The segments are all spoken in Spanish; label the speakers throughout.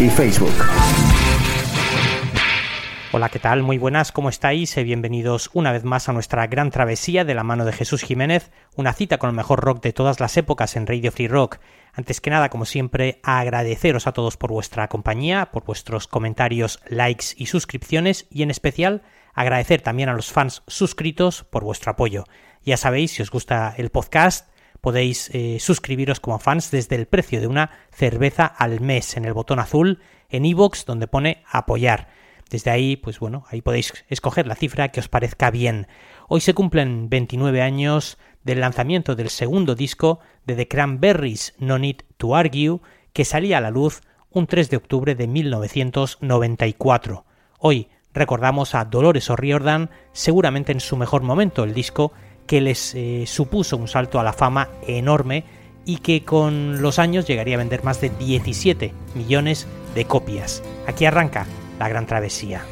Speaker 1: y Facebook.
Speaker 2: Hola, ¿qué tal? Muy buenas, ¿cómo estáis? Eh, bienvenidos una vez más a nuestra gran travesía de la mano de Jesús Jiménez, una cita con el mejor rock de todas las épocas en Radio Free Rock. Antes que nada, como siempre, agradeceros a todos por vuestra compañía, por vuestros comentarios, likes y suscripciones y en especial agradecer también a los fans suscritos por vuestro apoyo. Ya sabéis, si os gusta el podcast, podéis eh, suscribiros como fans desde el precio de una cerveza al mes en el botón azul en iVoox donde pone apoyar. Desde ahí, pues bueno, ahí podéis escoger la cifra que os parezca bien. Hoy se cumplen 29 años del lanzamiento del segundo disco de The Cranberries No Need to Argue, que salía a la luz un 3 de octubre de 1994. Hoy recordamos a Dolores O'Riordan, seguramente en su mejor momento, el disco que les eh, supuso un salto a la fama enorme y que con los años llegaría a vender más de 17 millones de copias. Aquí arranca la gran travesía.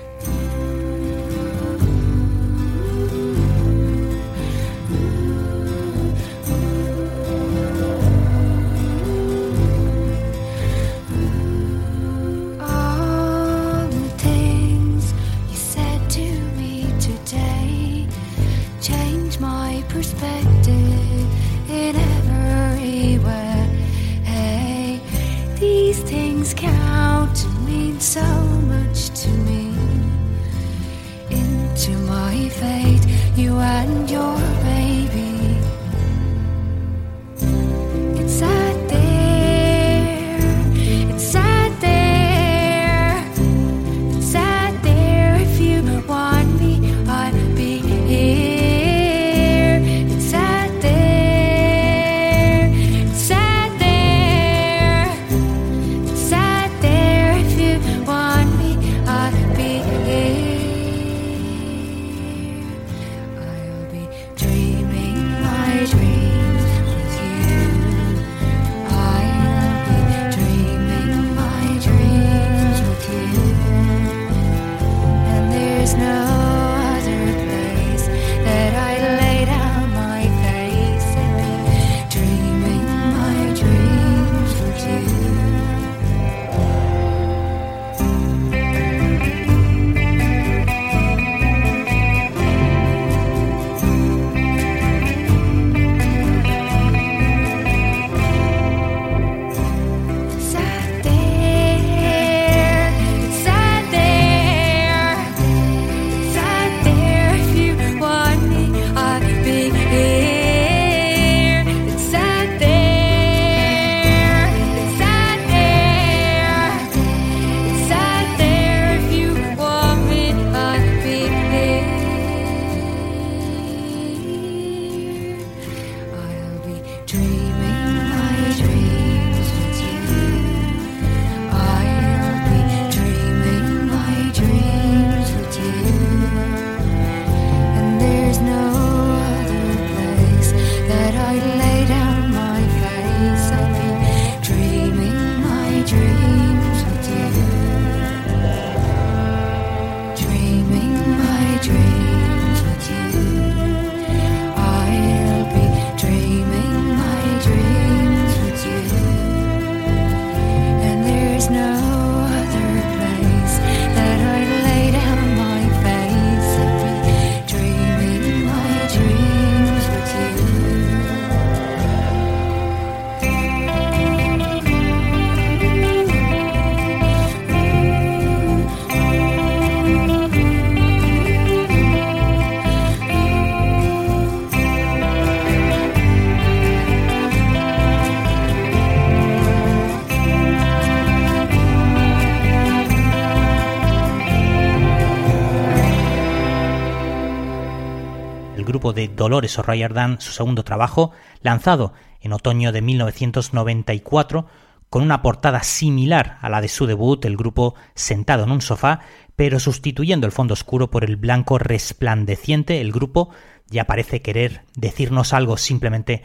Speaker 3: Grupo de Dolores O'Riordan su segundo trabajo, lanzado en otoño de 1994, con una portada similar a la de su debut, el grupo sentado en un sofá, pero sustituyendo el fondo oscuro por el blanco resplandeciente, el grupo ya parece querer decirnos algo simplemente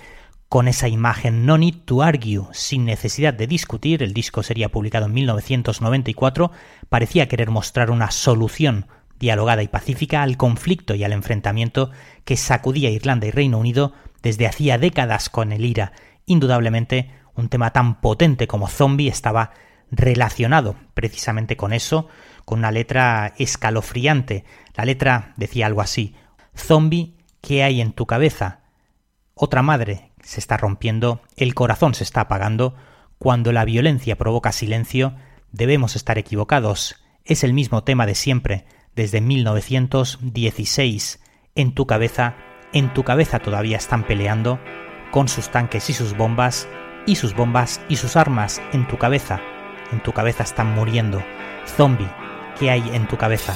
Speaker 3: con esa imagen. No Need to Argue, sin necesidad de discutir, el disco sería publicado en 1994, parecía querer mostrar una solución dialogada y pacífica al conflicto y al enfrentamiento que sacudía Irlanda y Reino Unido desde hacía décadas con el IRA. Indudablemente, un tema tan potente como Zombie estaba relacionado precisamente con eso, con una letra escalofriante. La letra decía algo así, Zombie, ¿qué hay en tu cabeza? Otra madre se está rompiendo, el corazón se está apagando, cuando la violencia provoca silencio, debemos estar equivocados. Es el mismo tema de siempre, desde 1916. En tu cabeza, en tu cabeza todavía están peleando, con sus tanques y sus bombas, y sus bombas y sus armas en tu cabeza. En tu cabeza están muriendo. Zombie, ¿qué hay en tu cabeza?